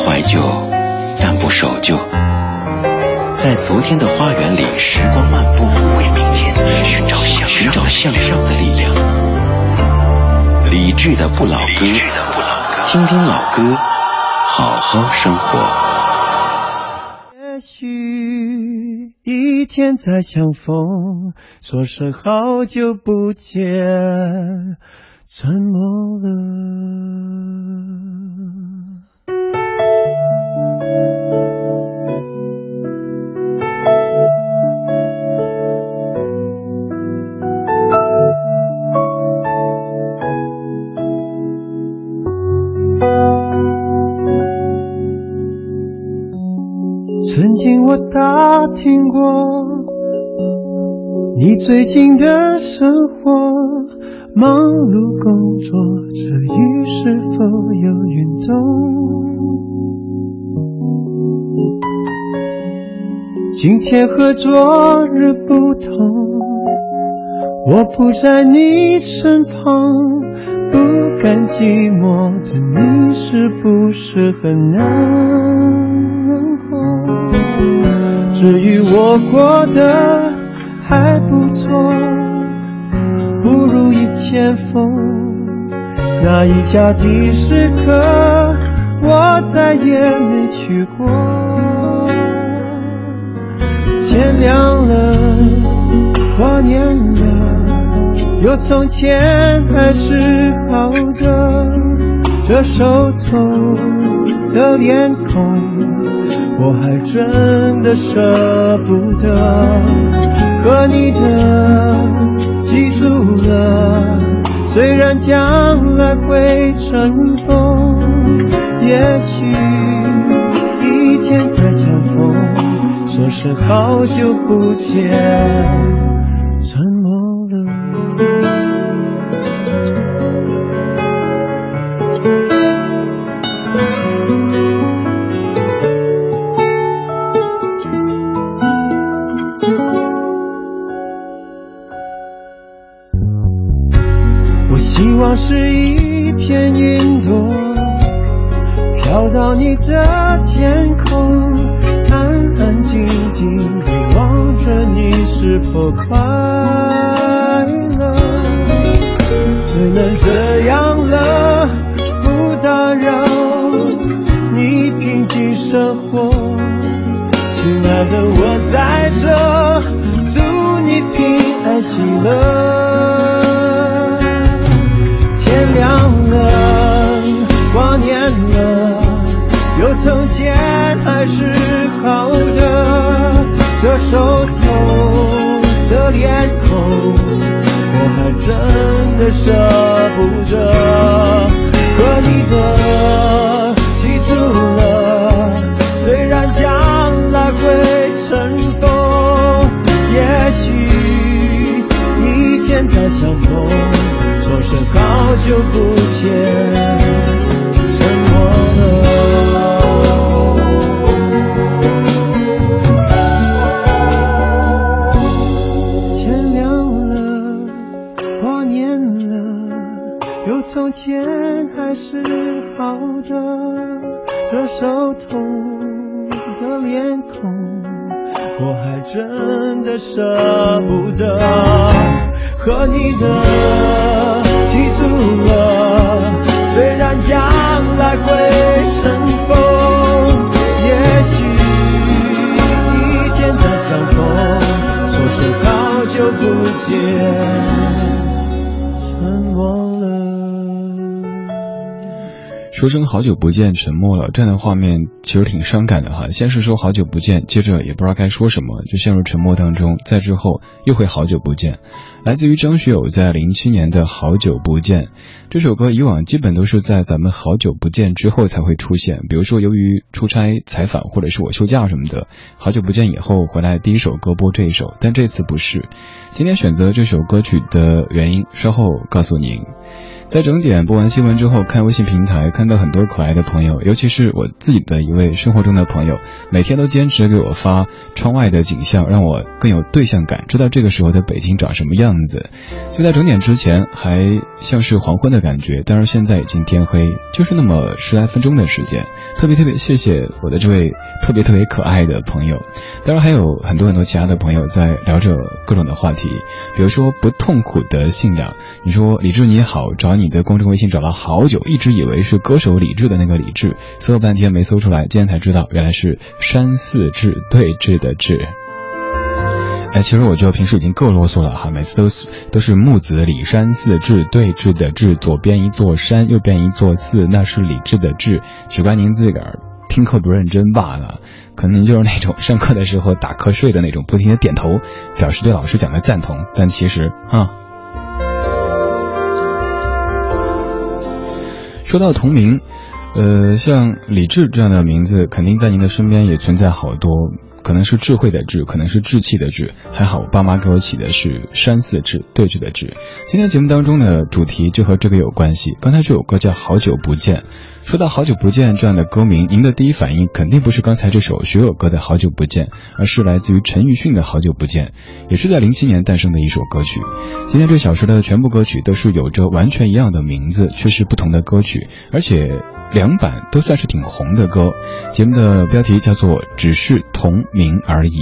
怀旧，但不守旧。在昨天的花园里，时光漫步，为明天寻找向寻找向上的力量。理智的不老歌，听听老歌，好好生活。也许一天再相逢，说声好久不见，沉默了。曾经我打听过你最近的生活，忙碌工作，这雨是否有运动？今天和昨日不同，我不在你身旁，不甘寂寞的你是不是很难过？至于我过得还不错，不如以前疯。那一家的士客，我再也没去过。挂念了，有从前还是好的。这熟透的脸孔。我还真的舍不得和你的记住了，虽然将来会尘封，也许一天再相逢，说声好久不见，熟透的脸孔，我还真的舍不得和你的记住了，虽然将来会尘封，也许一天再相逢，说声好久不和说声好久不见，沉默了，这样。的画面其实挺伤感的哈。先是说好久不见，接着也不知道该说什么，就陷入沉默当中，再之后又会好久不见。来自于张学友在零七年的《好久不见》这首歌，以往基本都是在咱们好久不见之后才会出现，比如说由于出差采访，或者是我休假什么的，好久不见以后回来第一首歌播这一首，但这次不是。今天选择这首歌曲的原因，稍后告诉您。在整点播完新闻之后，看微信平台，看到很多可爱的朋友，尤其是我自己的一位生活中的朋友，每天都坚持给我发窗外的景象，让我更有对象感，知道这个时候的北京长什么样子。就在整点之前，还像是黄昏的感觉，但是现在已经天黑，就是那么十来分钟的时间。特别特别谢谢我的这位特别特别可爱的朋友，当然还有很多很多其他的朋友在聊着各种的话题，比如说不痛苦的信仰。你说李志你好，找你你的公众微信找了好久，一直以为是歌手李志的那个李志，搜了半天没搜出来，今天才知道原来是山寺志对峙的志。哎，其实我觉得平时已经够啰嗦了哈，每次都是都是木子李山寺志对峙的志，左边一座山，右边一座寺，那是李志的志，只怪您自个儿听课不认真罢了。可能您就是那种上课的时候打瞌睡的那种，不停的点头，表示对老师讲的赞同，但其实啊。说到同名，呃，像李志这样的名字，肯定在您的身边也存在好多，可能是智慧的智，可能是志气的志。还好，我爸妈给我起的是山寺志，对峙的志。今天节目当中的主题就和这个有关系。刚才这首歌叫《好久不见》。说到好久不见这样的歌名，您的第一反应肯定不是刚才这首学友歌的好久不见，而是来自于陈奕迅的好久不见，也是在零七年诞生的一首歌曲。今天这小时的全部歌曲都是有着完全一样的名字，却是不同的歌曲，而且两版都算是挺红的歌。节目的标题叫做《只是同名而已》。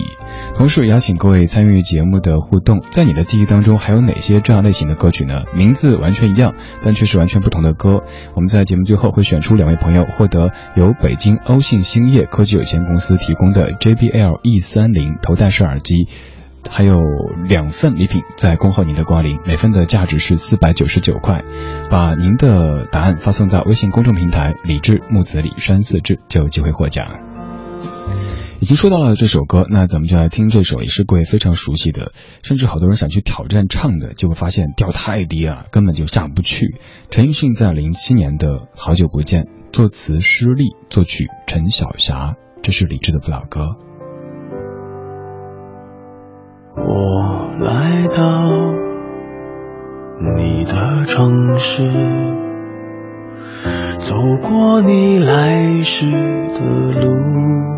同时邀请各位参与节目的互动，在你的记忆当中还有哪些这样类型的歌曲呢？名字完全一样，但却是完全不同的歌。我们在节目最后会选出两位朋友，获得由北京欧信兴业科技有限公司提供的 JBL E 三零头戴式耳机，还有两份礼品在恭候您的光临，每份的价值是四百九十九块。把您的答案发送到微信公众平台“李志木子李山四志”，就有机会获奖。已经说到了这首歌，那咱们就来听这首也是各位非常熟悉的，甚至好多人想去挑战唱的，结果发现调太低了，根本就下不去。陈奕迅在零七年的《好久不见》，作词施丽，作曲陈小霞，这是李志的不老歌。我来到你的城市，走过你来时的路。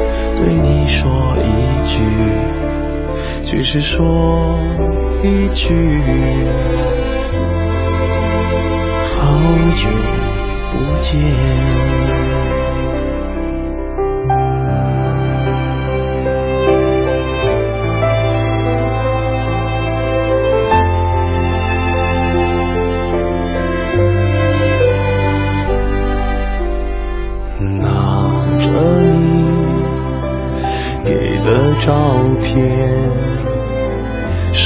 对你说一句，只是说一句，好久不见。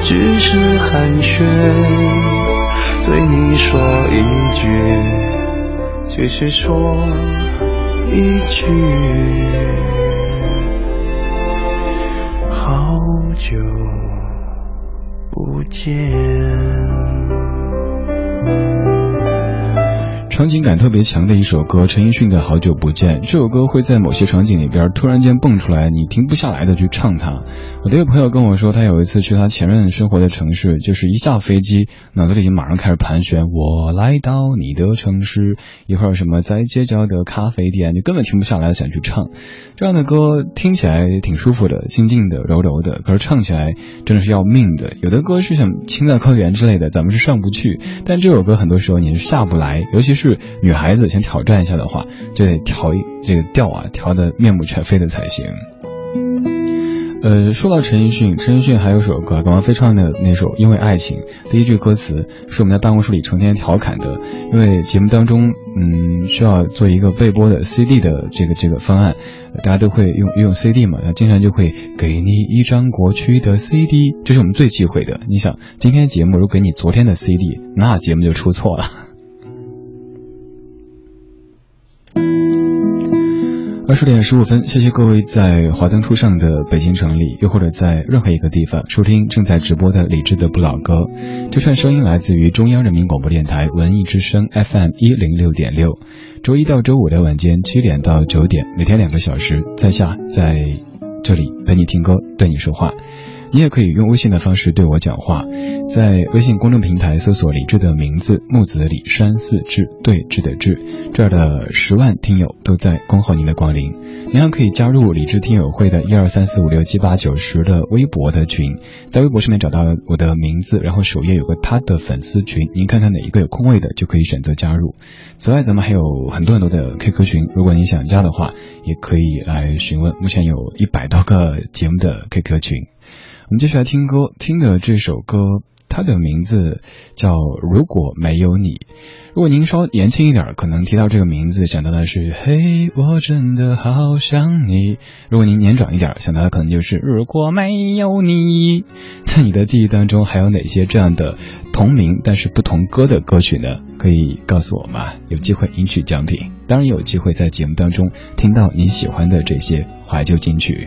只是寒暄，对你说一句，只是说一句。好久不见。场景感特别强的一首歌，陈奕迅的《好久不见》。这首歌会在某些场景里边突然间蹦出来，你停不下来的去唱它。我的一个朋友跟我说，他有一次去他前任生活的城市，就是一下飞机，脑子里马上开始盘旋：我来到你的城市，一会儿什么在街角的咖啡店，就根本停不下来想去唱。这样的歌听起来挺舒服的，静静的、柔柔的，可是唱起来真的是要命的。有的歌是像《青藏高原》之类的，咱们是上不去，但这首歌很多时候你是下不来，尤其是。女孩子想挑战一下的话，就得调这个调啊，调的面目全非的才行。呃，说到陈奕迅，陈奕迅还有首歌，刚刚飞唱的那首《因为爱情》，第一句歌词是我们在办公室里成天调侃的，因为节目当中，嗯，需要做一个备播的 CD 的这个这个方案，大家都会用用 CD 嘛，那经常就会给你一张过去的 CD，这是我们最忌讳的。你想，今天节目如果给你昨天的 CD，那节目就出错了。二十点十五分，谢谢各位在华灯初上的北京城里，又或者在任何一个地方收听正在直播的李志的不老歌。这串声音来自于中央人民广播电台文艺之声 FM 一零六点六，周一到周五的晚间七点到九点，每天两个小时，在下在这里陪你听歌，对你说话。你也可以用微信的方式对我讲话，在微信公众平台搜索李志的名字木子李山四志对志的志，这儿的十万听友都在恭候您的光临。您还可以加入李志听友会的一二三四五六七八九十的微博的群，在微博上面找到我的名字，然后首页有个他的粉丝群，您看看哪一个有空位的就可以选择加入。此外，咱们还有很多很多的 QQ 群，如果您想加的话，也可以来询问。目前有一百多个节目的 QQ 群。我们继续来听歌，听的这首歌，它的名字叫《如果没有你》。如果您稍年轻一点，可能提到这个名字想到的是“嘿，我真的好想你”。如果您年长一点，想到的可能就是“如果没有你”。在你的记忆当中，还有哪些这样的同名但是不同歌的歌曲呢？可以告诉我吗？有机会赢取奖品，当然有机会在节目当中听到你喜欢的这些怀旧金曲。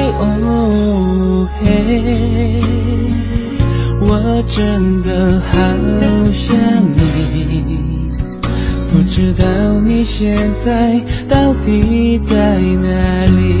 哦嘿，我真的好想你，不知道你现在到底在哪里。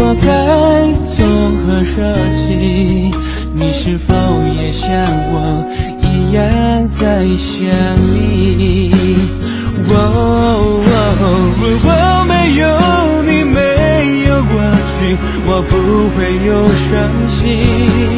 我该从何说起？你是否也像我一样在想你？哦，如果没有你，没有过去，我不会有伤心。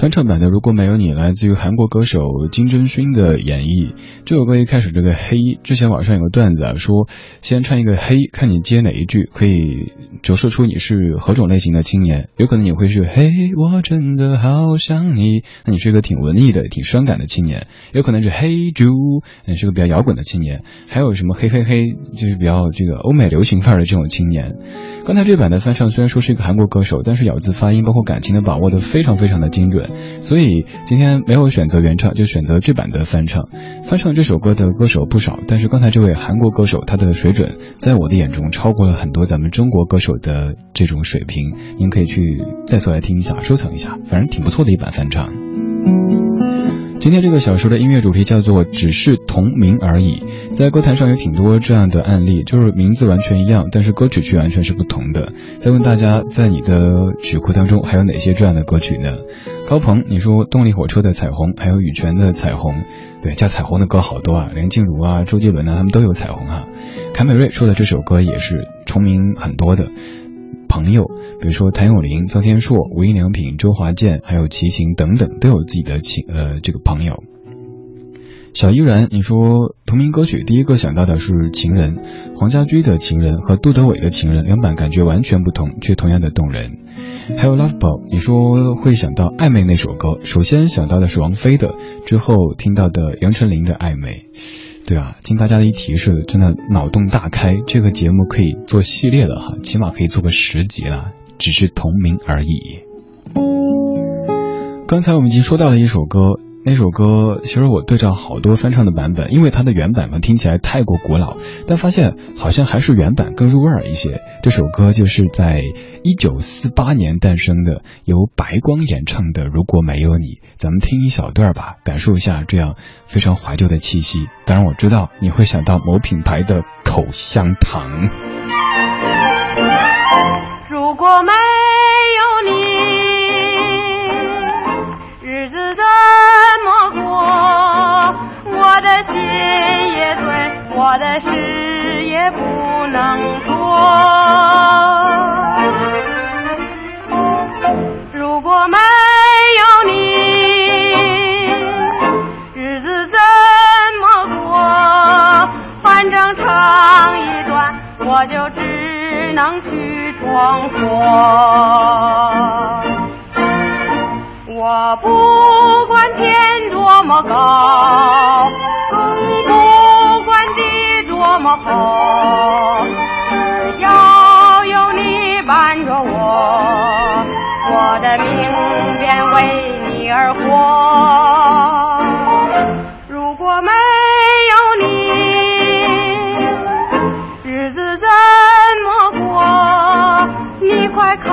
翻唱版的《如果没有你》来自于韩国歌手金正勋的演绎。这首歌一开始这个黑，之前网上有个段子啊，说先唱一个黑，看你接哪一句，可以折射出你是何种类型的青年。有可能你会是嘿，我真的好想你，那你是一个挺文艺的、挺伤感的青年。有可能是嘿猪，你是个比较摇滚的青年。还有什么嘿嘿嘿，就是比较这个欧美流行范儿的这种青年。刚才这版的翻唱虽然说是一个韩国歌手，但是咬字发音包括感情的把握的非常非常的精准，所以今天没有选择原唱，就选择这版的翻唱。翻唱这首歌的歌手不少，但是刚才这位韩国歌手他的水准在我的眼中超过了很多咱们中国歌手的这种水平。您可以去再次来听一下，收藏一下，反正挺不错的一版翻唱。今天这个小说的音乐主题叫做“只是同名而已”。在歌坛上有挺多这样的案例，就是名字完全一样，但是歌曲却完全是不同的。再问大家，在你的曲库当中还有哪些这样的歌曲呢？高鹏，你说动力火车的《彩虹》，还有羽泉的《彩虹》，对，叫彩虹的歌好多啊，梁静茹啊、周杰伦啊，他们都有《彩虹》啊。凯美瑞说的这首歌也是重名很多的。朋友，比如说谭咏麟、臧天朔、无印良品、周华健，还有齐秦等等，都有自己的情呃这个朋友。小依然，你说同名歌曲第一个想到的是《情人》，黄家驹的《情人》和杜德伟的《情人》，两版感觉完全不同，却同样的动人。还有 Love Ball，你说会想到暧昧那首歌，首先想到的是王菲的，之后听到的杨丞琳的暧昧。对啊，经大家的一提示，真的脑洞大开。这个节目可以做系列了哈，起码可以做个十集了，只是同名而已。刚才我们已经说到了一首歌。那首歌其实我对照好多翻唱的版本，因为它的原版嘛听起来太过古老，但发现好像还是原版更入味儿一些。这首歌就是在一九四八年诞生的，由白光演唱的《如果没有你》，咱们听一小段吧，感受一下这样非常怀旧的气息。当然我知道你会想到某品牌的口香糖。如果没我的事也不能做。如果没有你，日子怎么过？反正唱一段，我就只能去闯祸。我不管天多么高。么厚，只要有你伴着我，我的命便为你而活。如果没有你，日子怎么过？你快靠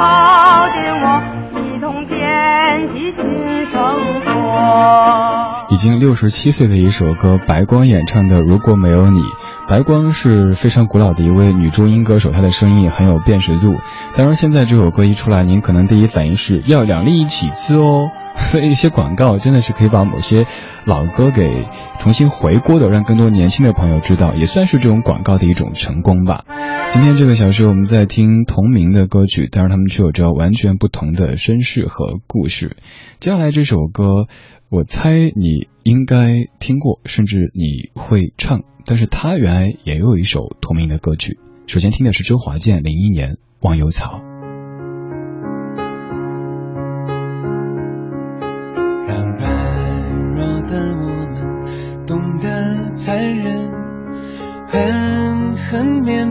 近我，一同惦记新生活。已经六十七岁的一首歌，白光演唱的《如果没有你》。白光是非常古老的一位女中音歌手，她的声音也很有辨识度。当然，现在这首歌一出来，您可能第一反应是要两粒一起吃哦。所以一些广告真的是可以把某些老歌给重新回锅的，让更多年轻的朋友知道，也算是这种广告的一种成功吧。今天这个小时我们在听同名的歌曲，但是他们却有着完全不同的身世和故事。接下来这首歌，我猜你应该听过，甚至你会唱，但是它原来也有一首同名的歌曲。首先听的是周华健零一年《忘忧草》。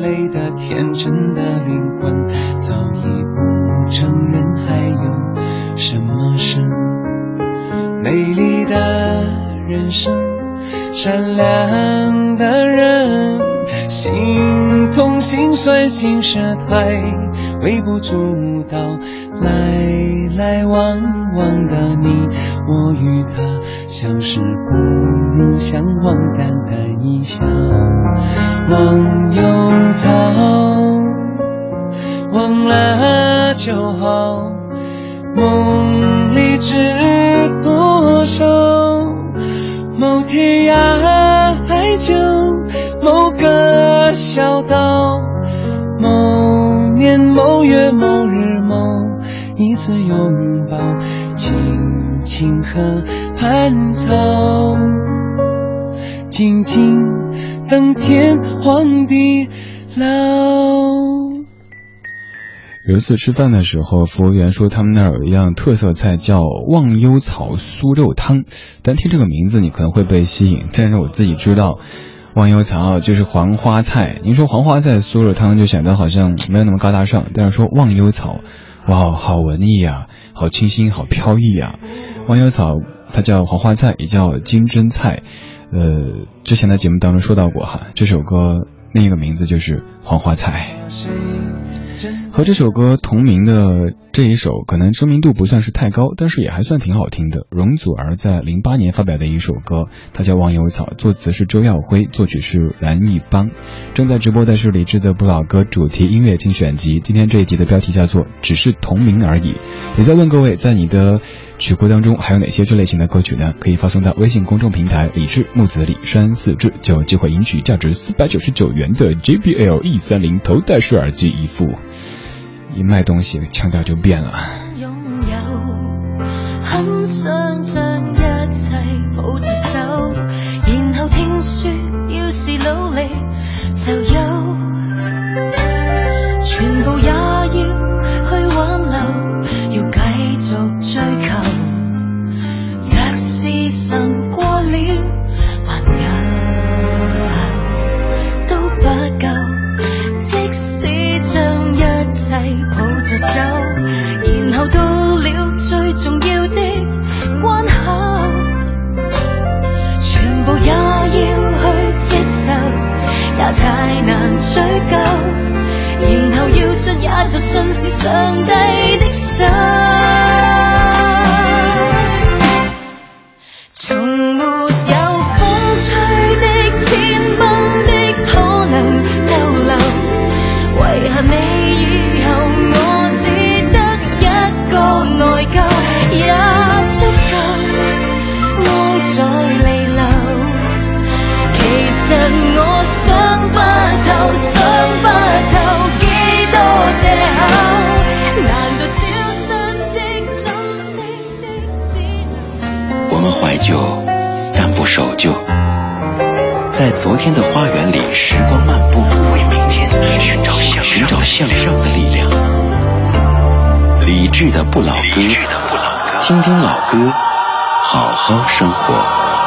累的天真的灵魂，早已不承认还有什么是？美丽的人生，善良的人，心痛心酸心事太微不足道，来来往往的你。我与他相识不如相忘，淡淡一笑。忘忧草，忘了就好。梦里知多少？某天涯海角，某个小岛，某年某月某日某一次拥抱。青青河畔草，静静等天荒地老。有一次吃饭的时候，服务员说他们那儿有一样特色菜叫忘忧草酥肉汤，单听这个名字你可能会被吸引，但是我自己知道，忘忧草就是黄花菜。您说黄花菜酥肉汤就显得好像没有那么高大上，但是说忘忧草，哇，好文艺啊，好清新，好飘逸啊。忘忧草它叫黄花菜，也叫金针菜。呃，之前的节目当中说到过哈，这首歌另一个名字就是黄花菜。和这首歌同名的这一首，可能知名度不算是太高，但是也还算挺好听的。容祖儿在零八年发表的一首歌，它叫《忘忧草》，作词是周耀辉，作曲是蓝奕邦。正在直播的是李志的不老歌主题音乐精选集，今天这一集的标题叫做《只是同名而已》。也在问各位，在你的曲库当中还有哪些这类型的歌曲呢？可以发送到微信公众平台“李志木子李山四志”，就有机会赢取价值四百九十九元的 JBL E 三零头戴式耳机一副。一卖东西，腔调就变了。信也就信是上帝的手，听听老歌，好好生活。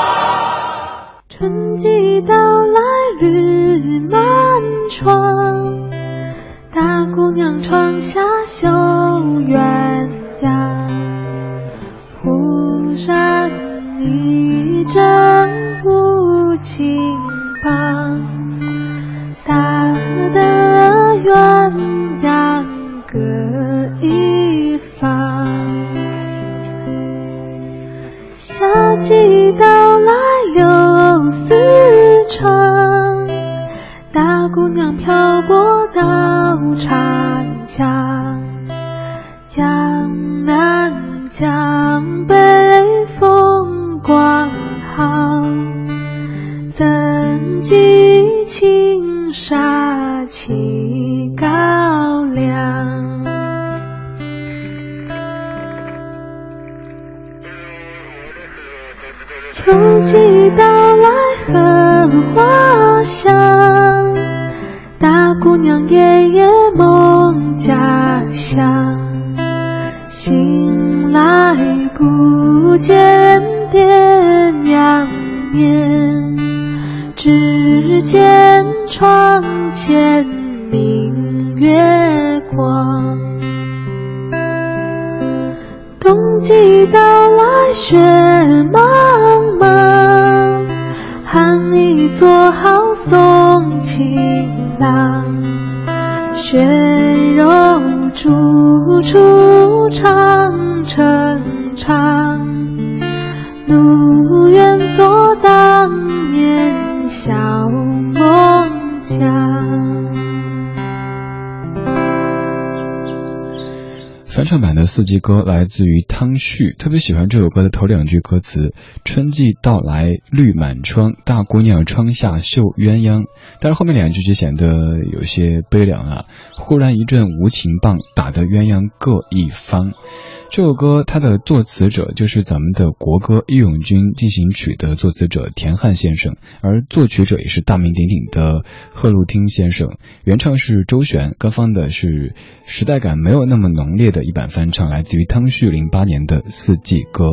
秋季到来荷花四季歌》来自于汤旭，特别喜欢这首歌的头两句歌词：“春季到来绿满窗，大姑娘窗下绣鸳鸯。”但是后面两句就显得有些悲凉了。忽然一阵无情棒，打得鸳鸯各一方。这首歌它的作词者就是咱们的国歌《义勇军进行曲》的作词者田汉先生，而作曲者也是大名鼎鼎的贺露汀先生。原唱是周璇，歌方的是时代感没有那么浓烈的一版翻唱，来自于汤旭零八年的《四季歌》。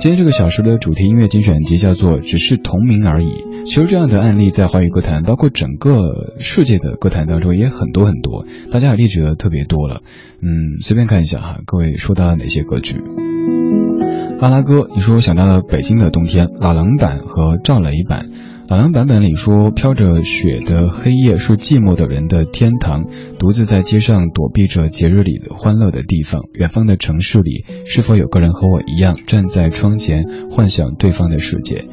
今天这个小时的主题音乐精选集叫做《只是同名而已》。其实这样的案例在华语歌坛，包括整个世界的歌坛当中也很多很多，大家也列举的特别多了。嗯，随便看一下哈，各位说到了哪些歌曲？阿拉哥，你说我想到了北京的冬天，老狼版和赵雷版。老狼版本里说，飘着雪的黑夜是寂寞的人的天堂，独自在街上躲避着节日里的欢乐的地方。远方的城市里，是否有个人和我一样站在窗前，幻想对方的世界？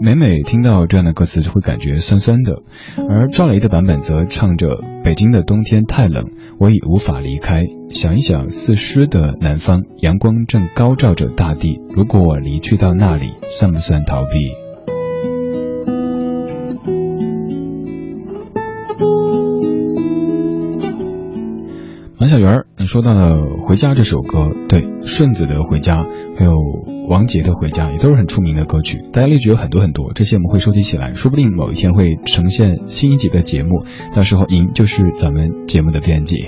每每听到这样的歌词，就会感觉酸酸的。而赵雷的版本则唱着：北京的冬天太冷，我已无法离开。想一想，似诗的南方，阳光正高照着大地。如果我离去到那里，算不算逃避？小圆，你说到了《回家》这首歌，对，顺子的《回家》，还有王杰的《回家》，也都是很出名的歌曲。大家列举有很多很多，这些我们会收集起来，说不定某一天会呈现新一集的节目，到时候您就是咱们节目的编辑。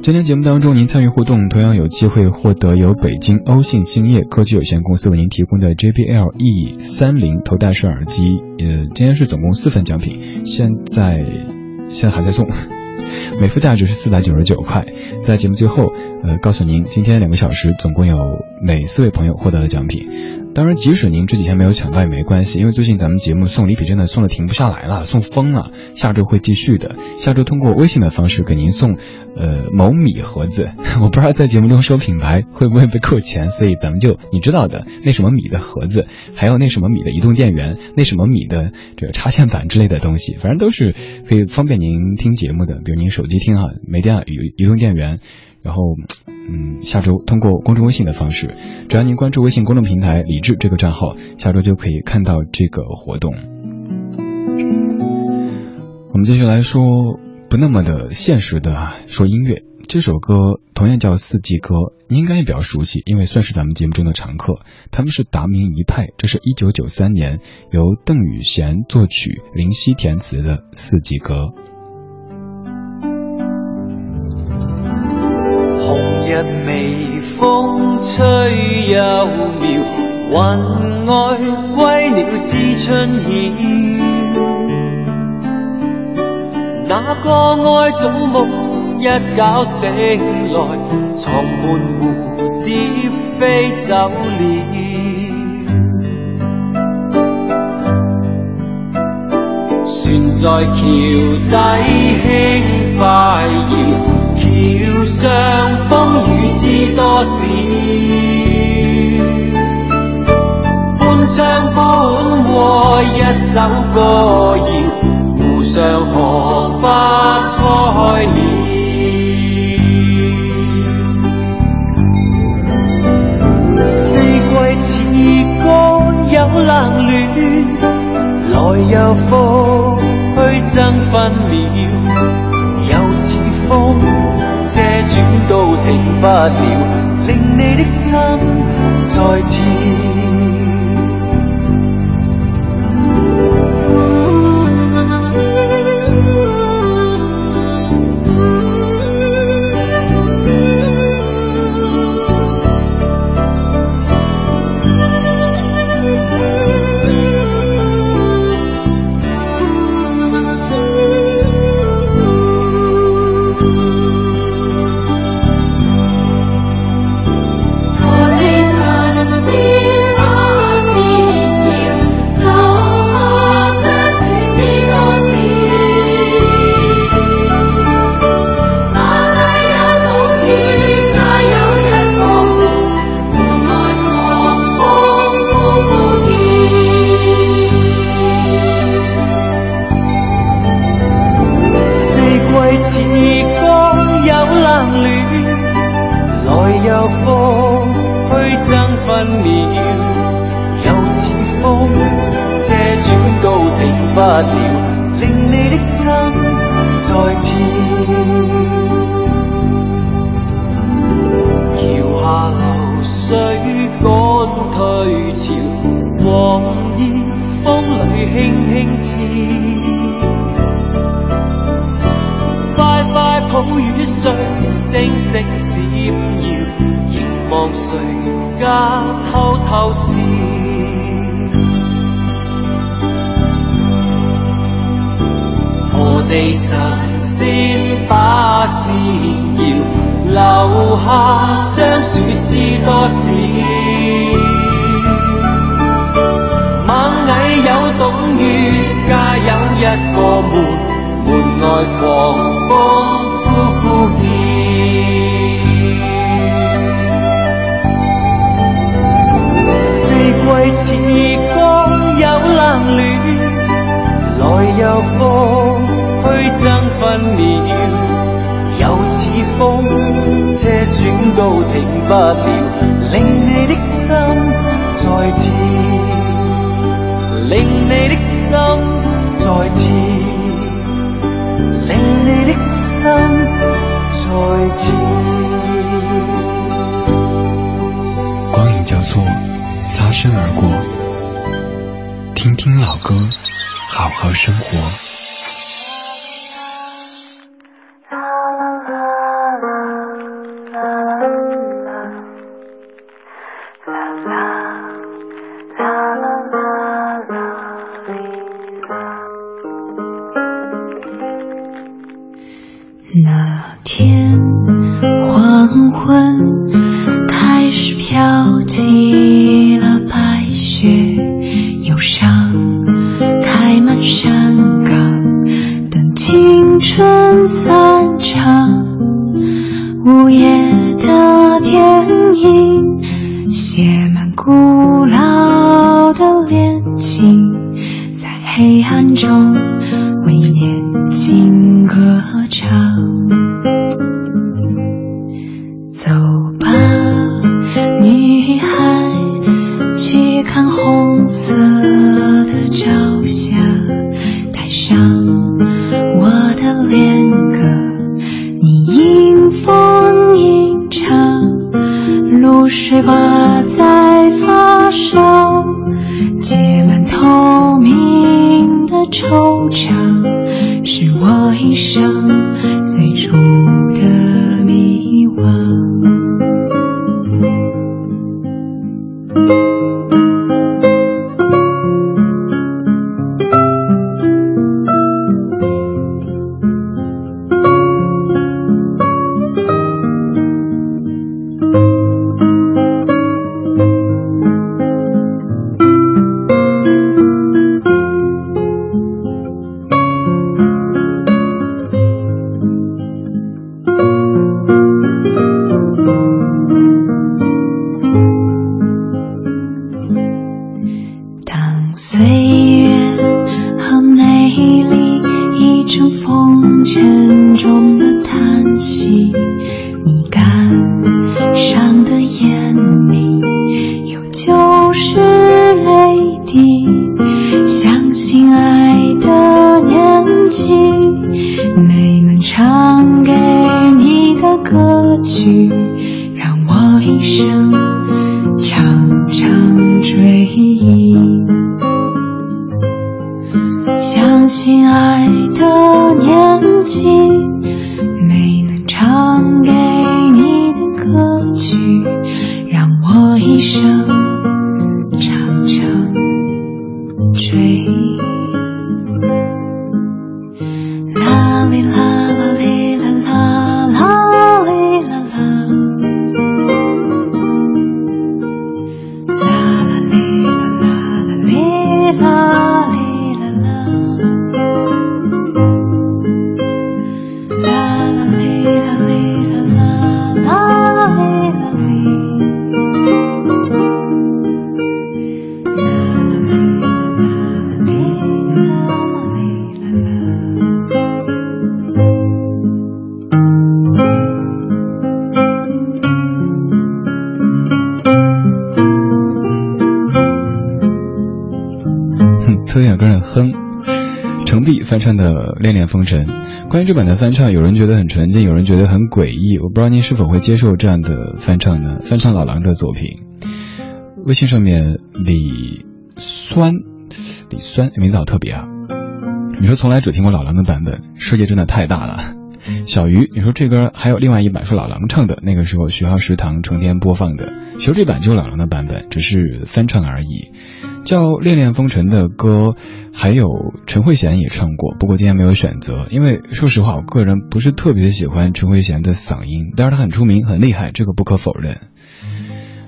今天节目当中，您参与互动，同样有机会获得由北京欧信兴业科技有限公司为您提供的 JBL E 三零头戴式耳机。呃，今天是总共四份奖品，现在现在还在送。每副价值是四百九十九块，在节目最后，呃，告诉您今天两个小时总共有哪四位朋友获得了奖品。当然，即使您这几天没有抢到也没关系，因为最近咱们节目送礼品真的送的停不下来了，送疯了。下周会继续的，下周通过微信的方式给您送，呃，某米盒子。我不知道在节目中说品牌会不会被扣钱，所以咱们就你知道的那什么米的盒子，还有那什么米的移动电源，那什么米的这个插线板之类的东西，反正都是可以方便您听节目的。比如您手机听哈，没电移移动电源。然后，嗯，下周通过公众微信的方式，只要您关注微信公众平台“李智”这个账号，下周就可以看到这个活动。我们继续来说不那么的现实的说音乐，这首歌同样叫《四季歌》，你应该也比较熟悉，因为算是咱们节目中的常客。他们是达明一派，这是一九九三年由邓雨贤作曲、林夕填词的《四季歌》。苗，云外归鸟知春晓。那个爱早梦一觉醒来，床门蝴蝶飞走了。船在桥底轻快摇，桥像风雨知多少？半唱半和一首歌谣，湖上荷花开了。了，令你的心赶退潮，黄叶风里轻轻跳。快快抱雨水，星星闪耀，凝望谁家偷偷笑。地神仙把仙要留下霜雪知多少。个门，门外狂风呼呼叫。四季似光有冷暖，来又风，去争分秒，又似风，车转都停不了，令你的心在跳，令你的心。而生活。翻唱的《恋恋风尘》，关于这版的翻唱，有人觉得很纯净，有人觉得很诡异。我不知道您是否会接受这样的翻唱呢？翻唱老狼的作品，微信上面李酸，李酸名字好特别啊！你说从来只听过老狼的版本，世界真的太大了。小鱼，你说这歌还有另外一版是老狼唱的，那个时候学校食堂成天播放的。其实这版就是老狼的版本，只是翻唱而已。叫《恋恋风尘》的歌，还有陈慧娴也唱过，不过今天没有选择，因为说实话，我个人不是特别喜欢陈慧娴的嗓音，但是她很出名，很厉害，这个不可否认。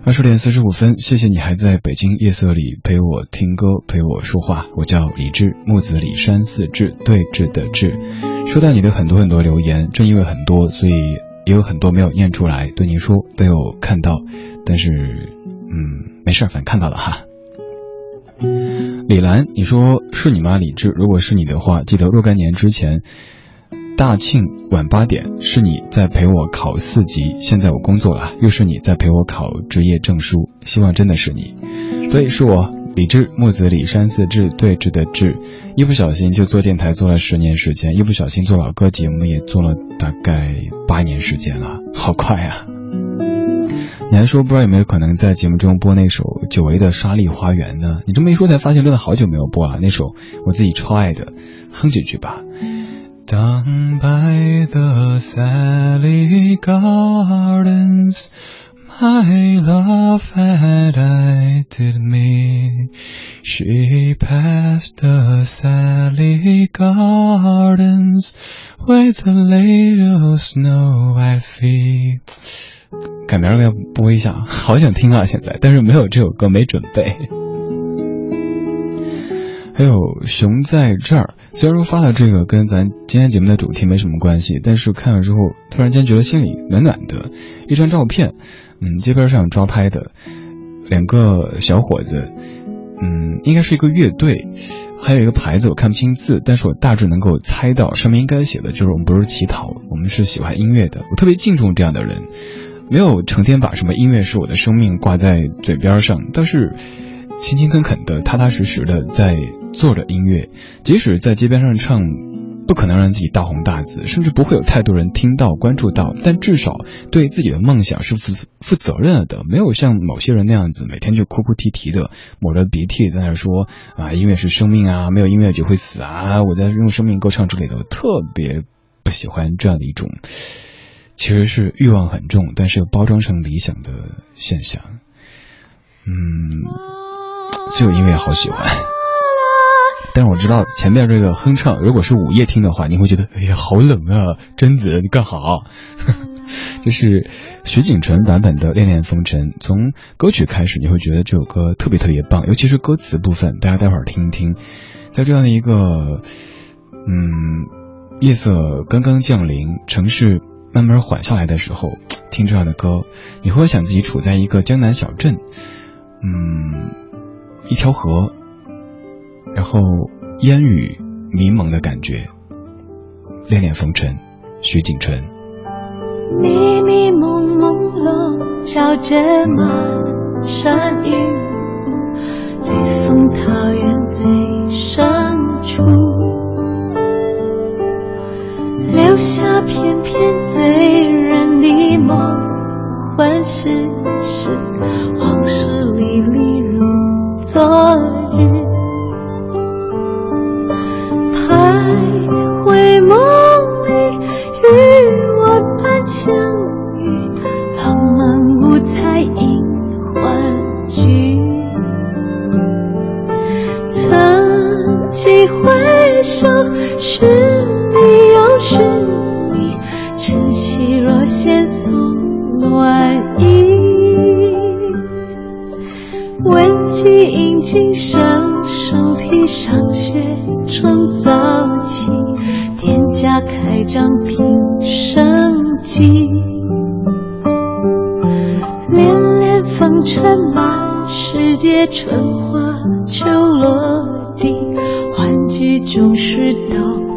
二十点四十五分，谢谢你还在北京夜色里陪我听歌，陪我说话。我叫李志，木子李山四志，对峙的志。收到你的很多很多留言，正因为很多，所以也有很多没有念出来，对您说都有看到，但是嗯，没事，反正看到了哈。李兰，你说是你吗？李志，如果是你的话，记得若干年之前，大庆晚八点是你在陪我考四级，现在我工作了，又是你在陪我考职业证书，希望真的是你。对，是我，李志，木子李山四志，对峙的志。一不小心就做电台做了十年时间，一不小心做老歌节目也做了大概八年时间了，好快啊！你还说不知道有没有可能在节目中播那首久违的《沙砾花园》呢？你这么一说才发现，真的好久没有播了。那首我自己超爱的，哼几句吧。Down by the Sally Gardens, my love had I did me. She passed the Sally Gardens with a little snow white feet. 改名儿要播一下，好想听啊！现在，但是没有这首歌，没准备。还有熊在这儿，虽然说发的这个跟咱今天节目的主题没什么关系，但是看了之后，突然间觉得心里暖暖的。一张照片，嗯，街边上抓拍的两个小伙子，嗯，应该是一个乐队，还有一个牌子我看不清字，但是我大致能够猜到上面应该写的就是我们不是乞讨，我们是喜欢音乐的。我特别敬重这样的人，没有成天把什么音乐是我的生命挂在嘴边上，但是勤勤恳恳的、踏踏实实的在做着音乐，即使在街边上唱。不可能让自己大红大紫，甚至不会有太多人听到、关注到，但至少对自己的梦想是负负责任的，没有像某些人那样子每天就哭哭啼啼的，抹着鼻涕在那说啊，音乐是生命啊，没有音乐就会死啊，我在用生命歌唱之类的，特别不喜欢这样的一种，其实是欲望很重，但是又包装成理想的现象。嗯，这首音乐好喜欢。但是我知道前面这个哼唱，如果是午夜听的话，你会觉得哎呀好冷啊！贞子你干好，这是徐锦纯版本的《恋恋风尘》。从歌曲开始，你会觉得这首歌特别特别棒，尤其是歌词部分，大家待会儿听一听。在这样的一个嗯夜色刚刚降临，城市慢慢缓下来的时候，听这样的歌，你会想自己处在一个江南小镇，嗯，一条河。然后烟雨迷蒙的感觉，恋恋风尘，徐锦纯。迷迷蒙蒙笼罩着满山云，绿风桃源最下片片醉人的梦幻世事，往事历历如昨日。徘徊梦里，与我伴相遇，浪漫五彩映欢聚。曾几回首，是鸡引琴声，手提上学春早起，店家开张平生计。恋恋风尘满世界，春花秋落地，欢聚总是都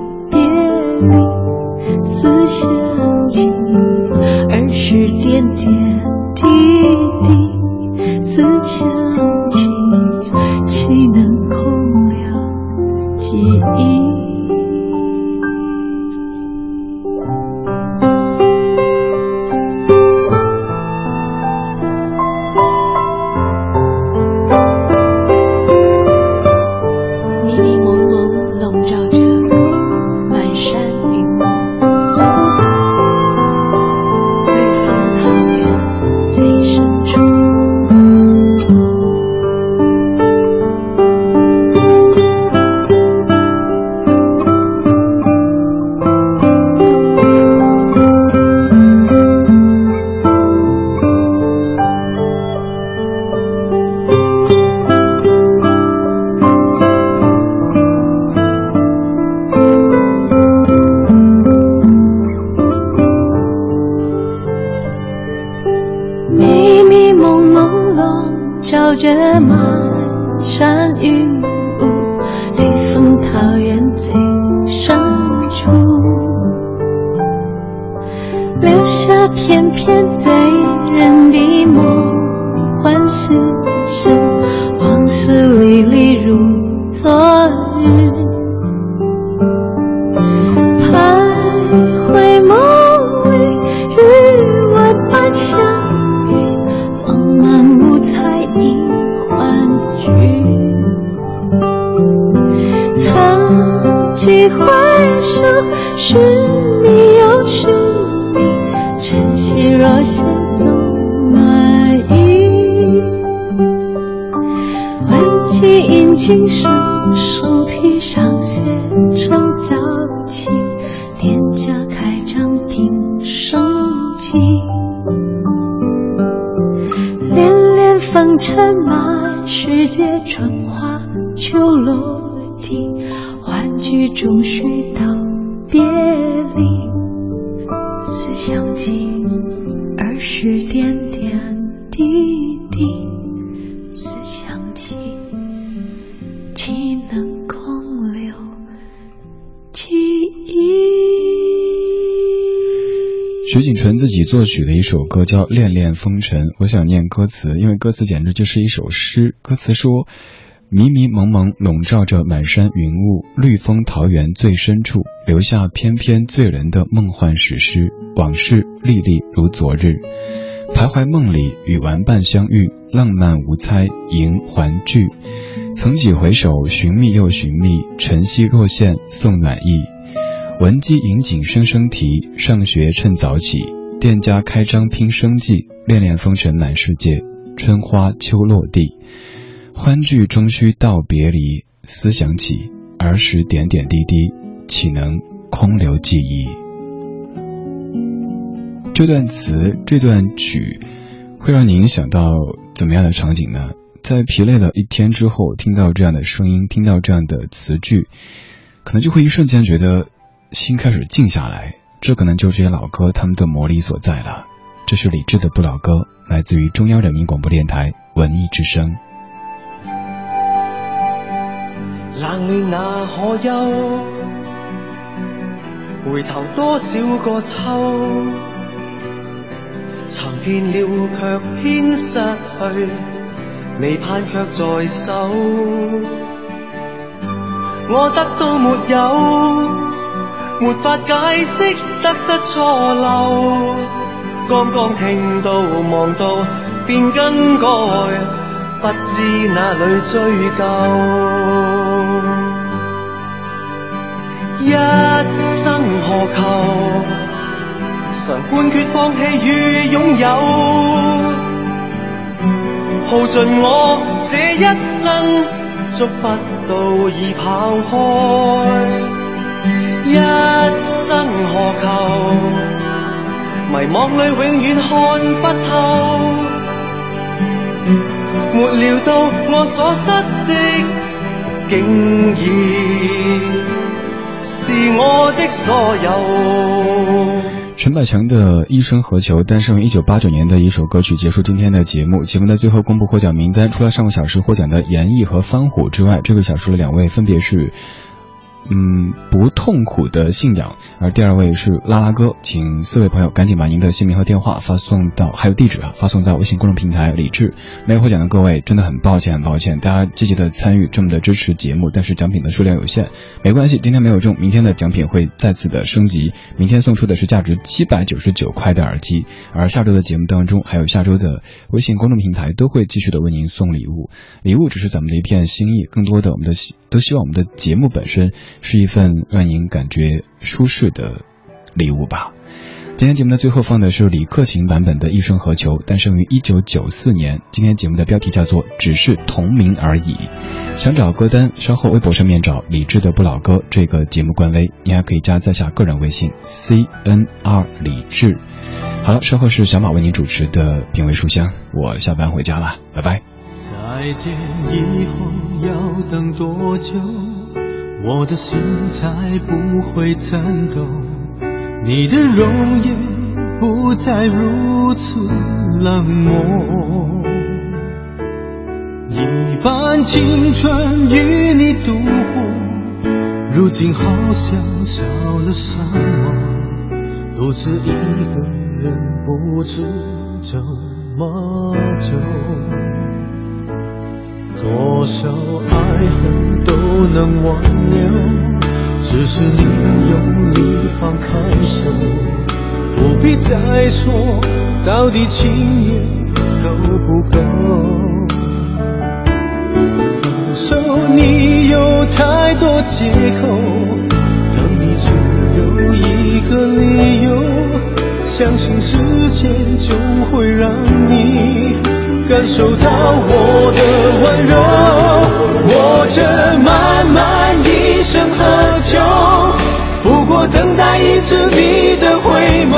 歌叫《恋恋风尘》，我想念歌词，因为歌词简直就是一首诗。歌词说：“迷迷蒙蒙笼罩着满山云雾，绿风桃源最深处，留下翩翩醉人的梦幻史诗，往事历历如昨日。徘徊梦里，与玩伴相遇，浪漫无猜，迎还聚。曾几回首，寻觅又寻觅，晨曦若现送暖意。”闻鸡引颈声声啼，上学趁早起，店家开张拼生计，恋恋风尘满世界，春花秋落地，欢聚终须道别离，思想起儿时点点滴滴，岂能空留记忆？这段词，这段曲，会让您想到怎么样的场景呢？在疲累了一天之后，听到这样的声音，听到这样的词句，可能就会一瞬间觉得。心开始静下来，这可能就是这些老歌他们的魔力所在了。这是李志的不老歌，来自于中央人民广播电台文艺之声。冷暖那可休？回头多少个秋？寻遍了却偏失去，未盼却在手。我得到没有？没法解释，得失错漏，刚刚听到望到便更改，不知哪里追究。一生何求？常判决放弃与拥有，耗尽我这一生，捉不到已跑开。一生何求？迷惘里永远看不透，没料到我所失的，竟然是我的所有。陈百强的一生何求，诞生于一九八九年的一首歌曲，结束今天的节目。节目的最后公布获奖名单，除了上个小时获奖的严艺和方虎之外，这个小时的两位分别是。嗯，不痛苦的信仰。而第二位是拉拉哥，请四位朋友赶紧把您的姓名和电话发送到，还有地址啊，发送到微信公众平台李智。没有获奖的各位，真的很抱歉，很抱歉，大家积极的参与，这么的支持节目，但是奖品的数量有限，没关系，今天没有中，明天的奖品会再次的升级，明天送出的是价值七百九十九块的耳机，而下周的节目当中，还有下周的微信公众平台都会继续的为您送礼物，礼物只是咱们的一片心意，更多的我们的都希望我们的节目本身。是一份让您感觉舒适的礼物吧。今天节目的最后放的是李克勤版本的《一生何求》，诞生于一九九四年。今天节目的标题叫做《只是同名而已》。想找歌单，稍后微博上面找李志的不老歌这个节目官微，你还可以加在下个人微信 C N R 李志。好了，稍后是小马为您主持的品味书香，我下班回家了，拜拜。再见以后要等多久？我的心才不会颤抖，你的容颜不再如此冷漠。一半青春与你度过，如今好像少了什么，独自一个人不知怎么走。多少爱恨都不能挽留，只是你用力放开手，不必再说到底情缘够不够。分手你有太多借口，等你只有一个理由，相信时间就会让你。感受到我的温柔，我这漫漫一生何求？不过等待一次你的回眸，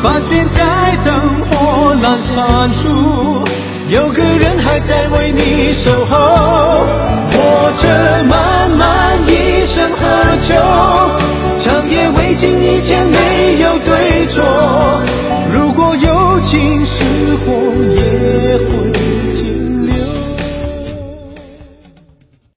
发现在灯火阑珊处，有个人还在为你守